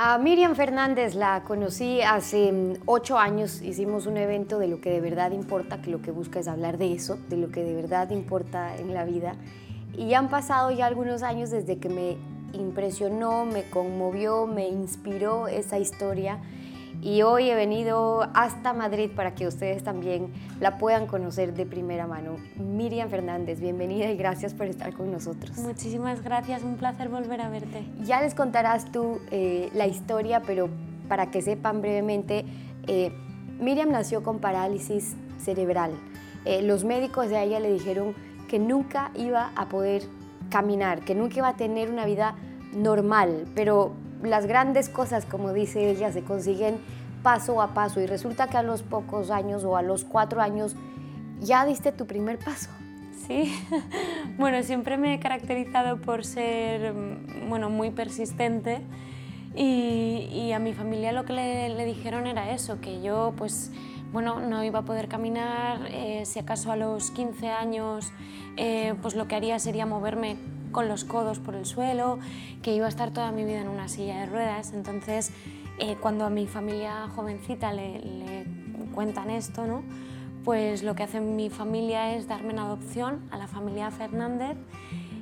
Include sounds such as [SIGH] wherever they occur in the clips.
A Miriam Fernández la conocí hace mm, ocho años, hicimos un evento de lo que de verdad importa, que lo que busca es hablar de eso, de lo que de verdad importa en la vida. Y han pasado ya algunos años desde que me impresionó, me conmovió, me inspiró esa historia y hoy he venido hasta Madrid para que ustedes también la puedan conocer de primera mano. Miriam Fernández, bienvenida y gracias por estar con nosotros. Muchísimas gracias, un placer volver a verte. Ya les contarás tú eh, la historia, pero para que sepan brevemente, eh, Miriam nació con parálisis cerebral. Eh, los médicos de ella le dijeron que nunca iba a poder caminar, que nunca iba a tener una vida normal, pero las grandes cosas, como dice ella, se consiguen paso a paso. Y resulta que a los pocos años o a los cuatro años ya diste tu primer paso. Sí, [LAUGHS] bueno, siempre me he caracterizado por ser bueno, muy persistente. Y, a mi familia lo que le, dijeron era eso, que yo pues bueno, no iba a poder caminar, eh, si acaso a los 15 años eh, pues lo que haría sería moverme con los codos por el suelo, que iba a estar toda mi vida en una silla de ruedas. Entonces, eh, cuando a mi familia jovencita le, le, cuentan esto, ¿no? pues lo que hace mi familia es darme en adopción a la familia Fernández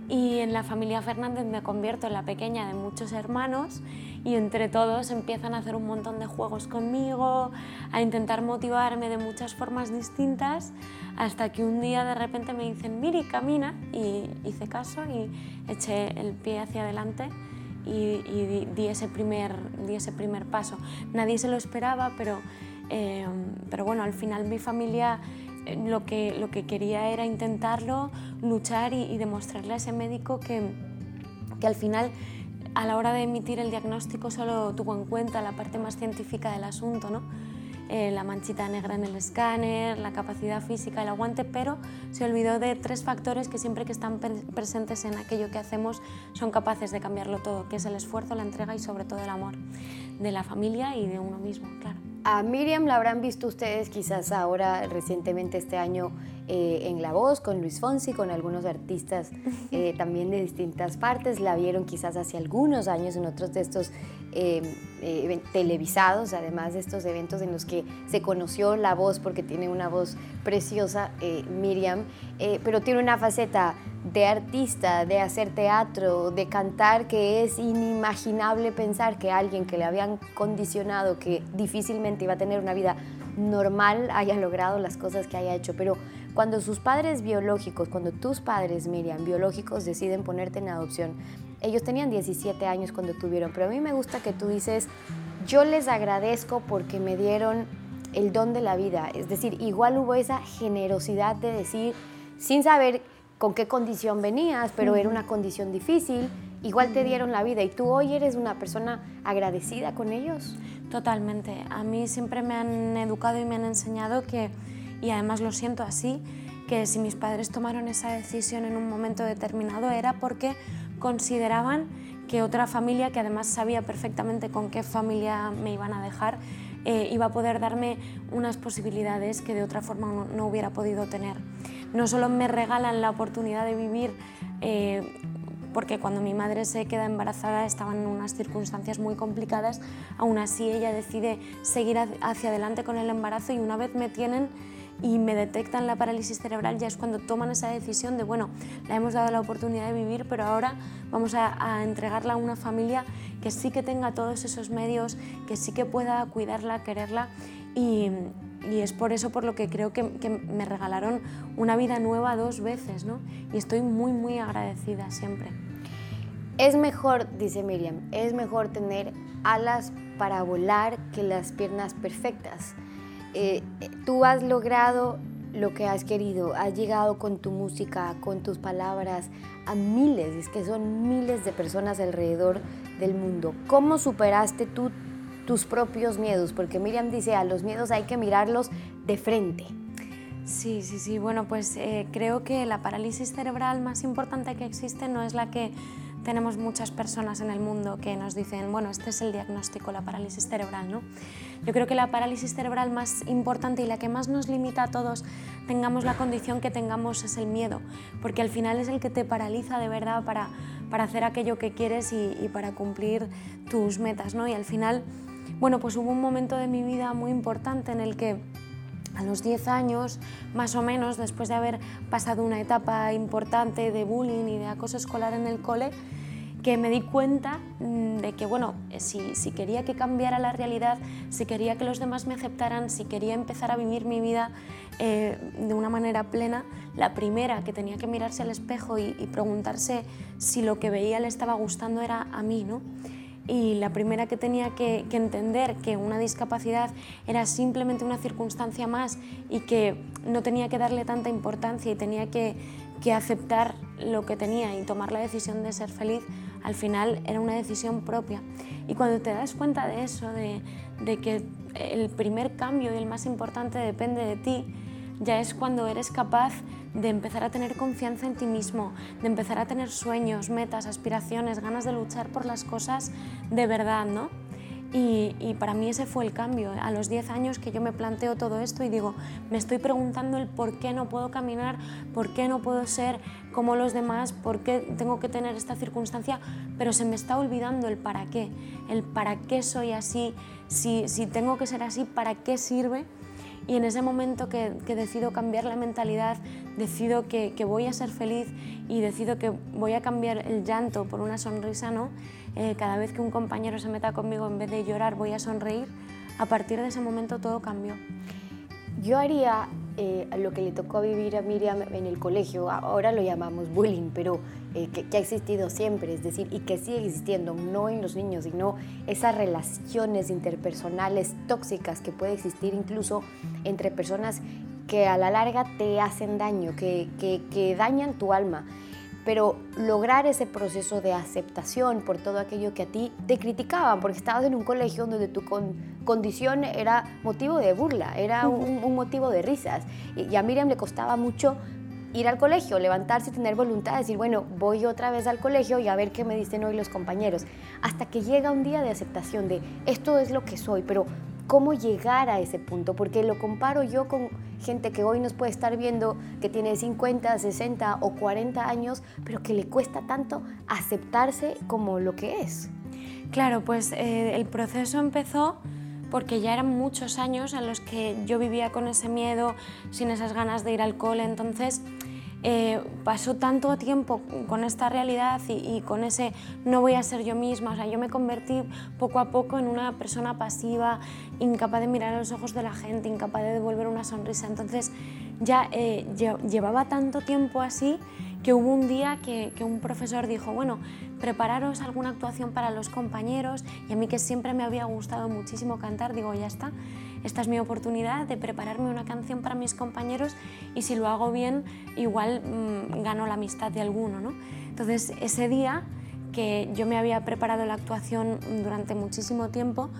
y en la familia Fernández me convierto en la pequeña de muchos hermanos y entre todos empiezan a hacer un montón de juegos conmigo, a intentar motivarme de muchas formas distintas, hasta que un día de repente me dicen, Miri, camina, y hice caso y eché el pie hacia adelante y, di, ese primer, di ese primer paso. Nadie se lo esperaba, pero, eh, pero bueno, al final mi familia lo que, lo que quería era intentarlo, luchar y, demostrarle a ese médico que, que al final a la hora de emitir el diagnóstico solo tuvo en cuenta la parte más científica del asunto, ¿no? Eh, la manchita negra en el escáner, la capacidad física, el aguante, pero se olvidó de tres factores que siempre que están presentes en aquello que hacemos son capaces de cambiarlo todo, que es el esfuerzo, la entrega y sobre todo el amor de la familia y de uno mismo, claro. A Miriam la habrán visto ustedes quizás ahora recientemente este año eh, en La Voz con Luis Fonsi, con algunos artistas [LAUGHS] eh, también de distintas partes. La vieron quizás hace algunos años en otros de estos eh, televisados, además de estos eventos en los que se conoció La Voz porque tiene una voz preciosa, Miriam, pero tiene una faceta de artista, de hacer teatro, de cantar, que es inimaginable pensar que alguien que le habían condicionado que difícilmente iba a tener una vida normal haya logrado las cosas que haya hecho. Pero cuando sus padres biológicos, cuando tus padres, Miriam, biológicos deciden ponerte en adopción, ellos tenían 17 años cuando tuvieron, pero a mí me gusta que tú dices, yo les agradezco porque me dieron el don de la vida. Es decir, igual hubo esa generosidad de decir, sin saber con qué condición venías, pero era una condición difícil, igual te dieron la vida y tú hoy eres una persona agradecida con ellos. Totalmente. A mí siempre me han educado y me han enseñado que, y además lo siento así, que si mis padres tomaron esa decisión en un momento determinado era porque consideraban que otra familia, que además sabía perfectamente con qué familia me iban a dejar, eh, iba a poder darme unas posibilidades que de otra forma no hubiera podido tener. No solo me regalan la oportunidad de vivir, eh, porque cuando mi madre se queda embarazada estaban en unas circunstancias muy complicadas, aún así ella decide seguir hacia adelante con el embarazo y una vez me tienen y me detectan la parálisis cerebral, ya es cuando toman esa decisión de, bueno, la hemos dado la oportunidad de vivir, pero ahora vamos a, entregarla a una familia que sí que tenga todos esos medios, que sí que pueda cuidarla, quererla y, y es por eso por lo que creo que, me regalaron una vida nueva dos veces, ¿no? Y estoy muy, muy agradecida siempre. Es mejor, dice Miriam, es mejor tener alas para volar que las piernas perfectas. Eh, tú has logrado lo que has querido, has llegado con tu música, con tus palabras a miles, es que son miles de personas alrededor del mundo. ¿Cómo superaste tú tus propios miedos, porque Miriam dice, a los miedos hay que mirarlos de frente. Sí, sí, sí. Bueno, pues eh, creo que la parálisis cerebral más importante que existe no es la que tenemos muchas personas en el mundo que nos dicen, bueno, este es el diagnóstico, la parálisis cerebral, ¿no? Yo creo que la parálisis cerebral más importante y la que más nos limita a todos, tengamos la condición que tengamos, es el miedo, porque al final es el que te paraliza de verdad para, para hacer aquello que quieres y, para cumplir tus metas. ¿no? Y al final, bueno, pues hubo un momento de mi vida muy importante en el que a los 10 años, más o menos, después de haber pasado una etapa importante de bullying y de acoso escolar en el cole, que me di cuenta mm, de que, bueno, eh, si, si, quería que cambiara la realidad, si quería que los demás me aceptaran, si quería empezar a vivir mi vida eh, de una manera plena, la primera que tenía que mirarse al espejo y, y, preguntarse si lo que veía le estaba gustando era a mí, ¿no? y la primera que tenía que, que, entender que una discapacidad era simplemente una circunstancia más y que no tenía que darle tanta importancia y tenía que, que aceptar lo que tenía y tomar la decisión de ser feliz, al final era una decisión propia. Y cuando te das cuenta de eso, de, que el primer cambio y el más importante depende de ti, ya es cuando eres capaz de empezar a tener confianza en ti mismo, de empezar a tener sueños, metas, aspiraciones, ganas de luchar por las cosas de verdad, ¿no? Y, para mí ese fue el cambio. A los 10 años que yo me planteo todo esto y digo, me estoy preguntando el por qué no puedo caminar, por qué no puedo ser como los demás, por qué tengo que tener esta circunstancia, pero se me está olvidando el para qué, el para qué soy así, si, si tengo que ser así, para qué sirve. Y en ese momento que, que decido cambiar la mentalidad, decido que, que, voy a ser feliz y decido que voy a cambiar el llanto por una sonrisa, ¿no? Eh, cada vez que un compañero se meta conmigo, en vez de llorar, voy a sonreír, a partir de ese momento todo cambió. Yo haría eh, lo que le tocó vivir a Miriam en el colegio, ahora lo llamamos bullying, pero eh, que, que, ha existido siempre, es decir, y que sigue existiendo, no en los niños, sino esas relaciones interpersonales tóxicas que puede existir incluso entre personas que a la larga te hacen daño, que, que, que dañan tu alma pero lograr ese proceso de aceptación por todo aquello que a ti te criticaban, porque estabas en un colegio donde tu condición era motivo de burla, era un, motivo de risas. Y, y, a Miriam le costaba mucho ir al colegio, levantarse y tener voluntad de decir, bueno, voy otra vez al colegio y a ver qué me dicen hoy los compañeros. Hasta que llega un día de aceptación de esto es lo que soy, pero cómo llegar a ese punto, porque lo comparo yo con gente que hoy nos puede estar viendo que tiene 50, 60 o 40 años, pero que le cuesta tanto aceptarse como lo que es. Claro, pues eh, el proceso empezó porque ya eran muchos años en los que yo vivía con ese miedo, sin esas ganas de ir al cole, entonces eh, pasó tanto tiempo con esta realidad y, con ese no voy a ser yo misma, o sea, yo me convertí poco a poco en una persona pasiva, incapaz de mirar a los ojos de la gente, incapaz de devolver una sonrisa, entonces ya eh, llevaba tanto tiempo así que hubo un día que, que, un profesor dijo, bueno, prepararos alguna actuación para los compañeros y a mí que siempre me había gustado muchísimo cantar, digo, ya está, esta es mi oportunidad de prepararme una canción para mis compañeros y si lo hago bien, igual mmm, gano la amistad de alguno. ¿no? Entonces, ese día que yo me había preparado la actuación durante muchísimo tiempo,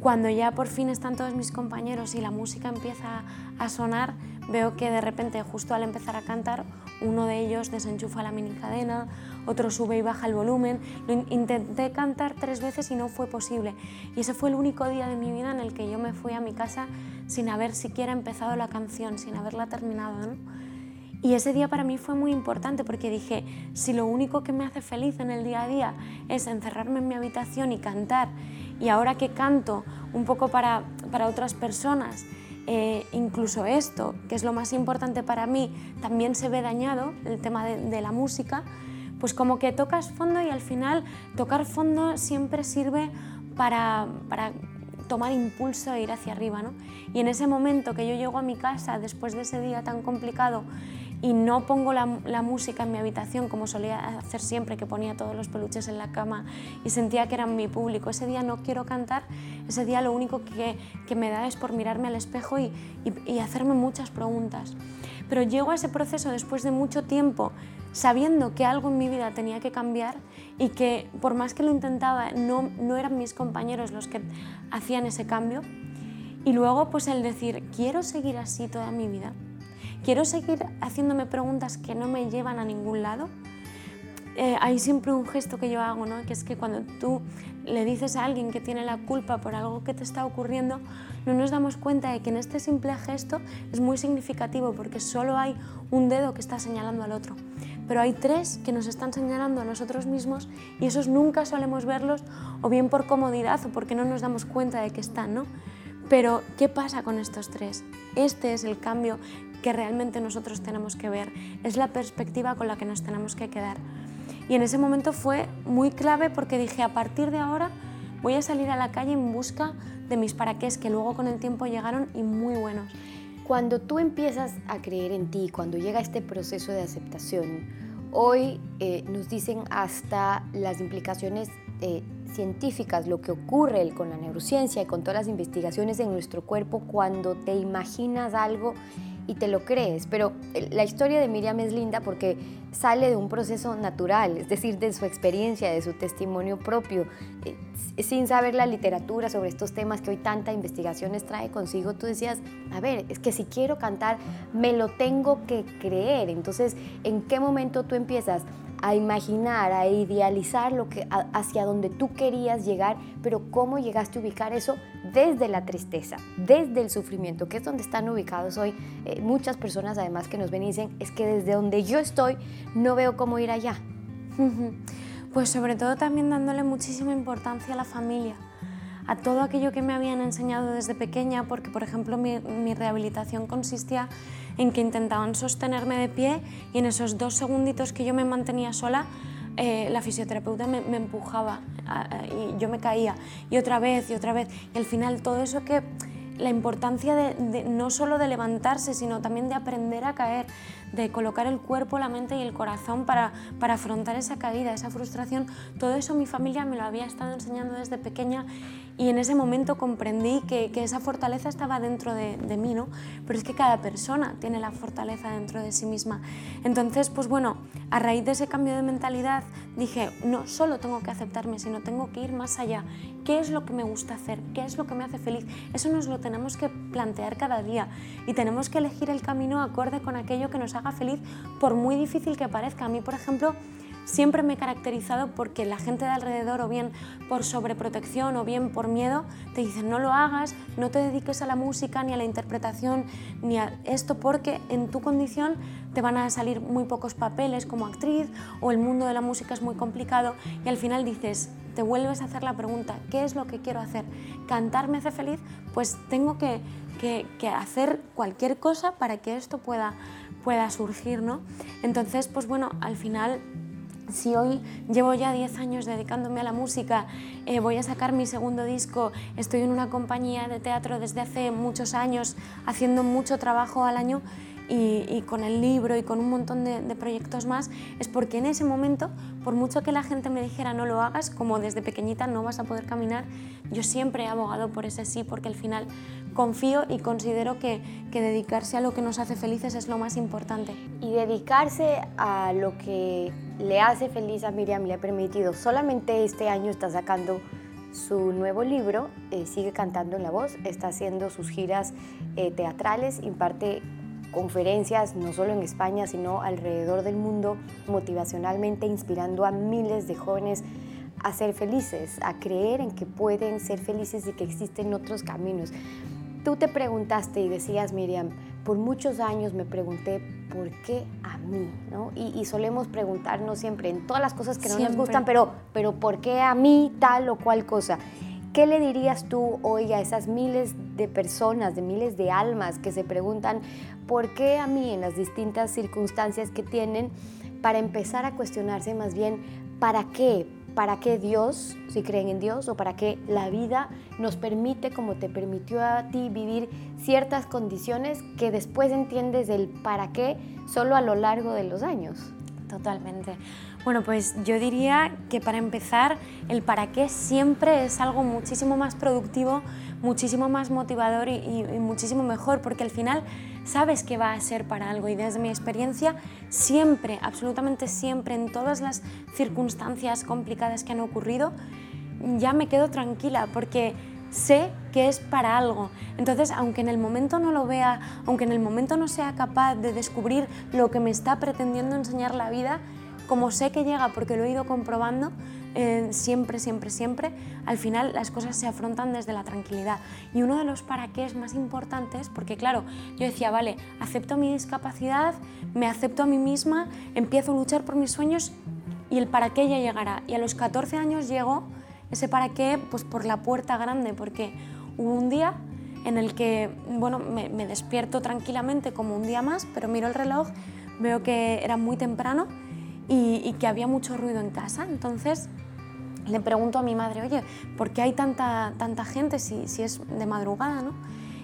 cuando ya por fin están todos mis compañeros y la música empieza a sonar, veo que de repente, justo al empezar a cantar, uno de ellos desenchufa la mini cadena, otro sube y baja el volumen. Lo intenté cantar tres veces y no fue posible. Y ese fue el único día de mi vida en el que yo me fui a mi casa sin haber siquiera empezado la canción, sin haberla terminado. ¿no? Y ese día para mí fue muy importante porque dije, si lo único que me hace feliz en el día a día es encerrarme en mi habitación y cantar y ahora que canto un poco para, para otras personas, eh, incluso esto, que es lo más importante para mí, también se ve dañado, el tema de, de la música, pues como que tocas fondo y al final tocar fondo siempre sirve para, para tomar impulso e ir hacia arriba. ¿no? Y en ese momento que yo llego a mi casa, después de ese día tan complicado, y no pongo la, música en mi habitación como solía hacer siempre, que ponía todos los peluches en la cama y sentía que eran mi público. Ese día no quiero cantar, ese día lo único que, que me da es por mirarme al espejo y, y, hacerme muchas preguntas. Pero llego a ese proceso después de mucho tiempo sabiendo que algo en mi vida tenía que cambiar y que por más que lo intentaba no, no eran mis compañeros los que hacían ese cambio. Y luego pues el decir, quiero seguir así toda mi vida. ¿Quiero seguir haciéndome preguntas que no me llevan a ningún lado? Eh, hay siempre un gesto que yo hago, ¿no? que es que cuando tú le dices a alguien que tiene la culpa por algo que te está ocurriendo, no nos damos cuenta de que en este simple gesto es muy significativo porque solo hay un dedo que está señalando al otro. Pero hay tres que nos están señalando a nosotros mismos y esos nunca solemos verlos o bien por comodidad o porque no nos damos cuenta de que están, ¿no? Pero, ¿qué pasa con estos tres? Este es el cambio que realmente nosotros tenemos que ver, es la perspectiva con la que nos tenemos que quedar. Y en ese momento fue muy clave porque dije, a partir de ahora voy a salir a la calle en busca de mis paraqués, que luego con el tiempo llegaron y muy buenos. Cuando tú empiezas a creer en ti, cuando llega este proceso de aceptación, hoy eh, nos dicen hasta las implicaciones eh, científicas, lo que ocurre con la neurociencia y con todas las investigaciones en nuestro cuerpo cuando te imaginas algo y te lo crees. Pero la historia de Miriam es linda porque sale de un proceso natural, es decir, de su experiencia, de su testimonio propio, eh, sin saber la literatura sobre estos temas que hoy tanta investigaciones trae consigo. Tú decías, a ver, es que si quiero cantar, me lo tengo que creer. Entonces, ¿en qué momento tú empiezas a imaginar, a idealizar lo que, hacia donde tú querías llegar, pero cómo llegaste a ubicar eso desde la tristeza, desde el sufrimiento, que es donde están ubicados hoy eh, muchas personas además que nos ven y dicen, es que desde donde yo estoy no veo cómo ir allá. Pues sobre todo también dándole muchísima importancia a la familia a todo aquello que me habían enseñado desde pequeña, porque por ejemplo mi, rehabilitación consistía en que intentaban sostenerme de pie y en esos dos segunditos que yo me mantenía sola, eh, la fisioterapeuta me, empujaba y yo me caía. Y otra vez y otra vez. Y al final todo eso que la importancia de, no solo de levantarse sino también de aprender a caer de colocar el cuerpo, la mente y el corazón para, para afrontar esa caída, esa frustración, todo eso mi familia me lo había estado enseñando desde pequeña y en ese momento comprendí que, esa fortaleza estaba dentro de, de, mí, ¿no? Pero es que cada persona tiene la fortaleza dentro de sí misma. Entonces, pues bueno, a raíz de ese cambio de mentalidad dije, no solo tengo que aceptarme, sino tengo que ir más allá. ¿Qué es lo que me gusta hacer? ¿Qué es lo que me hace feliz? Eso nos lo tenemos que plantear cada día y tenemos que elegir el camino acorde con aquello que nos haga feliz, por muy difícil que parezca. A mí, por ejemplo, siempre me he caracterizado porque la gente de alrededor, o bien por sobreprotección o bien por miedo, te dicen no lo hagas, no te dediques a la música, ni a la interpretación, ni a esto, porque en tu condición te van a salir muy pocos papeles como actriz o el mundo de la música es muy complicado y al final dices, te vuelves a hacer la pregunta, ¿qué es lo que quiero hacer? ¿Cantar me hace feliz? Pues tengo que, que, que hacer cualquier cosa para que esto pueda, pueda surgir, ¿no? Entonces, pues bueno, al final si hoy llevo ya 10 años dedicándome a la música, eh, voy a sacar mi segundo disco, estoy en una compañía de teatro desde hace muchos años, haciendo mucho trabajo al año, y, con el libro y con un montón de, proyectos más, es porque en ese momento, por mucho que la gente me dijera no lo hagas, como desde pequeñita no vas a poder caminar, yo siempre he abogado por ese sí, porque al final confío y considero que, que dedicarse a lo que nos hace felices es lo más importante. Y dedicarse a lo que le hace feliz a Miriam le ha permitido, solamente este año está sacando su nuevo libro, eh, sigue cantando en la voz, está haciendo sus giras eh, teatrales, imparte conferencias, no solo en España, sino alrededor del mundo, motivacionalmente inspirando a miles de jóvenes a ser felices, a creer en que pueden ser felices y que existen otros caminos. Tú te preguntaste y decías, Miriam, por muchos años me pregunté por qué a mí, ¿no? Y, solemos preguntarnos siempre en todas las cosas que no nos gustan, pero, pero ¿por qué a mí tal o cual cosa? ¿Qué le dirías tú hoy a esas miles de personas, de miles de almas que se preguntan por qué a mí en las distintas circunstancias que tienen, para empezar a cuestionarse más bien, ¿para qué? ¿Para qué Dios, si creen en Dios, o para qué la vida nos permite, como te permitió a ti, vivir ciertas condiciones que después entiendes el para qué solo a lo largo de los años? Totalmente. Bueno, pues yo diría que para empezar, el para qué siempre es algo muchísimo más productivo, muchísimo más motivador y, muchísimo mejor, porque al final sabes que va a ser para algo y desde mi experiencia siempre, absolutamente siempre, en todas las circunstancias complicadas que han ocurrido, ya me quedo tranquila porque sé que es para algo. Entonces, aunque en el momento no lo vea, aunque en el momento no sea capaz de descubrir lo que me está pretendiendo enseñar la vida, como sé que llega porque lo he ido comprobando, eh, siempre, siempre, siempre, al final las cosas se afrontan desde la tranquilidad. Y uno de los para qué es más importantes, porque claro, yo decía, vale, acepto mi discapacidad, me acepto a mí misma, empiezo a luchar por mis sueños y el para qué ya llegará. Y a los 14 años llegó ese para qué pues por la puerta grande, porque hubo un día en el que bueno, me, despierto tranquilamente como un día más, pero miro el reloj, veo que era muy temprano y, y que había mucho ruido en casa. Entonces le pregunto a mi madre, oye, ¿por qué hay tanta, tanta gente si, si es de madrugada? ¿no?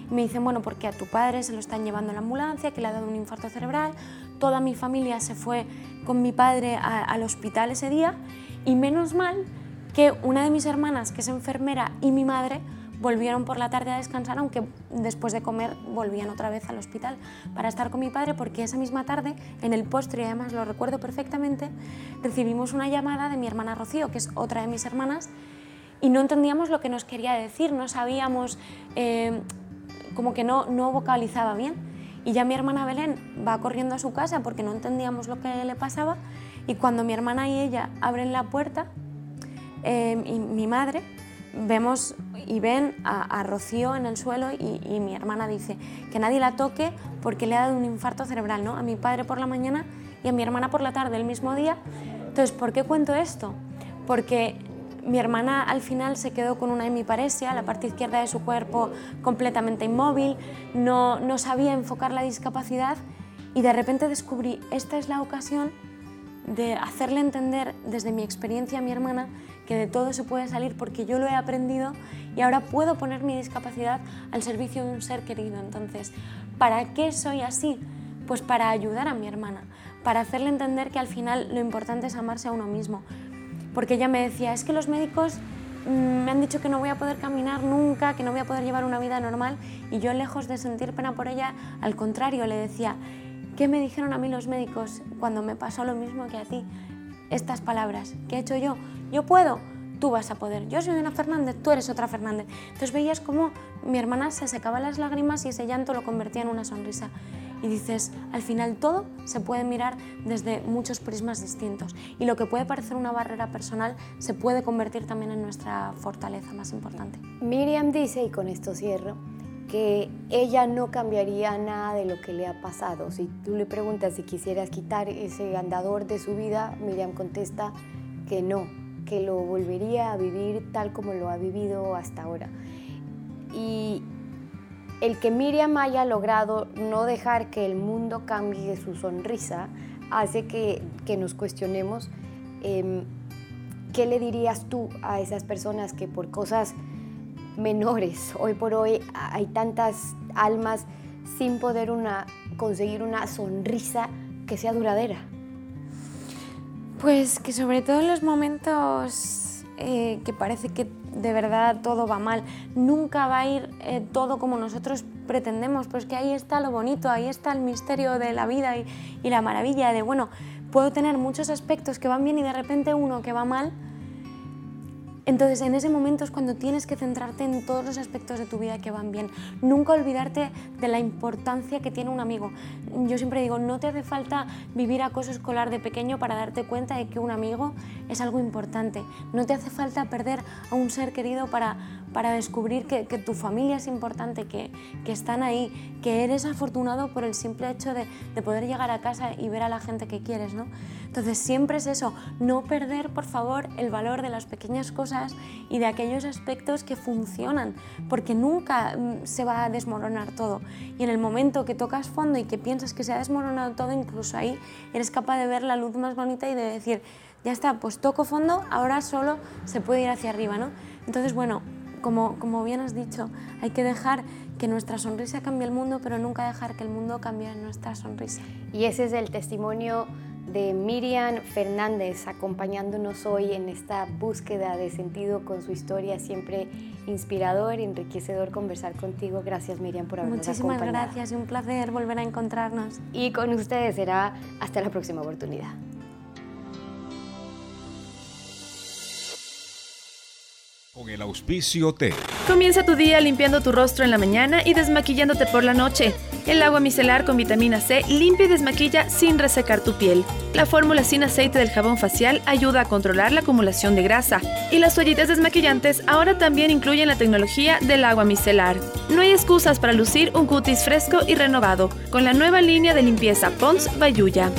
Y me dicen, bueno, porque a tu padre se lo están llevando en la ambulancia, que le ha dado un infarto cerebral, toda mi familia se fue con mi padre al hospital ese día y menos mal que una de mis hermanas, que es enfermera, y mi madre volvieron por la tarde a descansar, aunque después de comer volvían otra vez al hospital para estar con mi padre, porque esa misma tarde, en el postre, y además lo recuerdo perfectamente, recibimos una llamada de mi hermana Rocío, que es otra de mis hermanas, y no entendíamos lo que nos quería decir, no sabíamos, eh, como que no, no vocalizaba bien. Y ya mi hermana Belén va corriendo a su casa porque no entendíamos lo que le pasaba, y cuando mi hermana y ella abren la puerta, eh, y mi madre vemos y ven a, Rocío en el suelo y, mi hermana dice que nadie la toque porque le ha dado un infarto cerebral, ¿no? A mi padre por la mañana y a mi hermana por la tarde el mismo día. Entonces, ¿por qué cuento esto? Porque mi hermana al final se quedó con una hemiparesia, la parte izquierda de su cuerpo completamente inmóvil, no, no sabía enfocar la discapacidad y de repente descubrí, esta es la ocasión de hacerle entender desde mi experiencia a mi hermana que de todo se puede salir porque yo lo he aprendido y ahora puedo poner mi discapacidad al servicio de un ser querido. Entonces, ¿para qué soy así? Pues para ayudar a mi hermana, para hacerle entender que al final lo importante es amarse a uno mismo. Porque ella me decía, es que los médicos mm, me han dicho que no voy a poder caminar nunca, que no voy a poder llevar una vida normal y yo lejos de sentir pena por ella, al contrario, le decía, ¿qué me dijeron a mí los médicos cuando me pasó lo mismo que a ti? Estas palabras, ¿qué he hecho yo? Yo puedo, tú vas a poder. Yo soy una Fernández, tú eres otra Fernández. Entonces veías cómo mi hermana se secaba las lágrimas y ese llanto lo convertía en una sonrisa. Y dices, al final todo se puede mirar desde muchos prismas distintos. Y lo que puede parecer una barrera personal se puede convertir también en nuestra fortaleza más importante. Miriam dice, y con esto cierro, que ella no cambiaría nada de lo que le ha pasado. Si tú le preguntas si quisieras quitar ese andador de su vida, Miriam contesta que no, que lo volvería a vivir tal como lo ha vivido hasta ahora. Y el que Miriam haya logrado no dejar que el mundo cambie su sonrisa hace que, nos cuestionemos em, qué le dirías tú a esas personas que por cosas menores, hoy por hoy hay tantas almas sin poder una, conseguir una sonrisa que sea duradera. Pues que sobre todo en los momentos eh, que parece que de verdad todo va mal, nunca va a ir eh, todo como nosotros pretendemos, pues que ahí está lo bonito, ahí está el misterio de la vida y, y la maravilla de, bueno, puedo tener muchos aspectos que van bien y de repente uno que va mal, entonces, en ese momento es cuando tienes que centrarte en todos los aspectos de tu vida que van bien. Nunca olvidarte de la importancia que tiene un amigo. Yo siempre digo, no te hace falta vivir acoso escolar de pequeño para darte cuenta de que un amigo es algo importante. No te hace falta perder a un ser querido para, para descubrir que, tu familia es importante, que, están ahí, que eres afortunado por el simple hecho de, de, poder llegar a casa y ver a la gente que quieres. ¿no? Entonces, siempre es eso, no perder, por favor, el valor de las pequeñas cosas y de aquellos aspectos que funcionan, porque nunca mm, se va a desmoronar todo. Y en el momento que tocas fondo y que piensas que se ha desmoronado todo, incluso ahí eres capaz de ver la luz más bonita y de decir, ya está, pues toco fondo, ahora solo se puede ir hacia arriba, ¿no? Entonces, bueno, como, como bien has dicho, hay que dejar que nuestra sonrisa cambie el mundo, pero nunca dejar que el mundo cambie nuestra sonrisa. Y ese es el testimonio de Miriam Fernández acompañándonos hoy en esta búsqueda de sentido con su historia, siempre inspirador, enriquecedor conversar contigo. Gracias Miriam por habernos Muchísimas gracias y un placer volver a encontrarnos. Y con ustedes será hasta la próxima oportunidad. El auspicio T. Comienza tu día limpiando tu rostro en la mañana y desmaquillándote por la noche. El agua micelar con vitamina C limpia y desmaquilla sin resecar tu piel. La fórmula sin aceite del jabón facial ayuda a controlar la acumulación de grasa. Y las toallitas desmaquillantes ahora también incluyen la tecnología del agua micelar. No hay excusas para lucir un cutis fresco y renovado con la nueva línea de limpieza Pons Bayuya.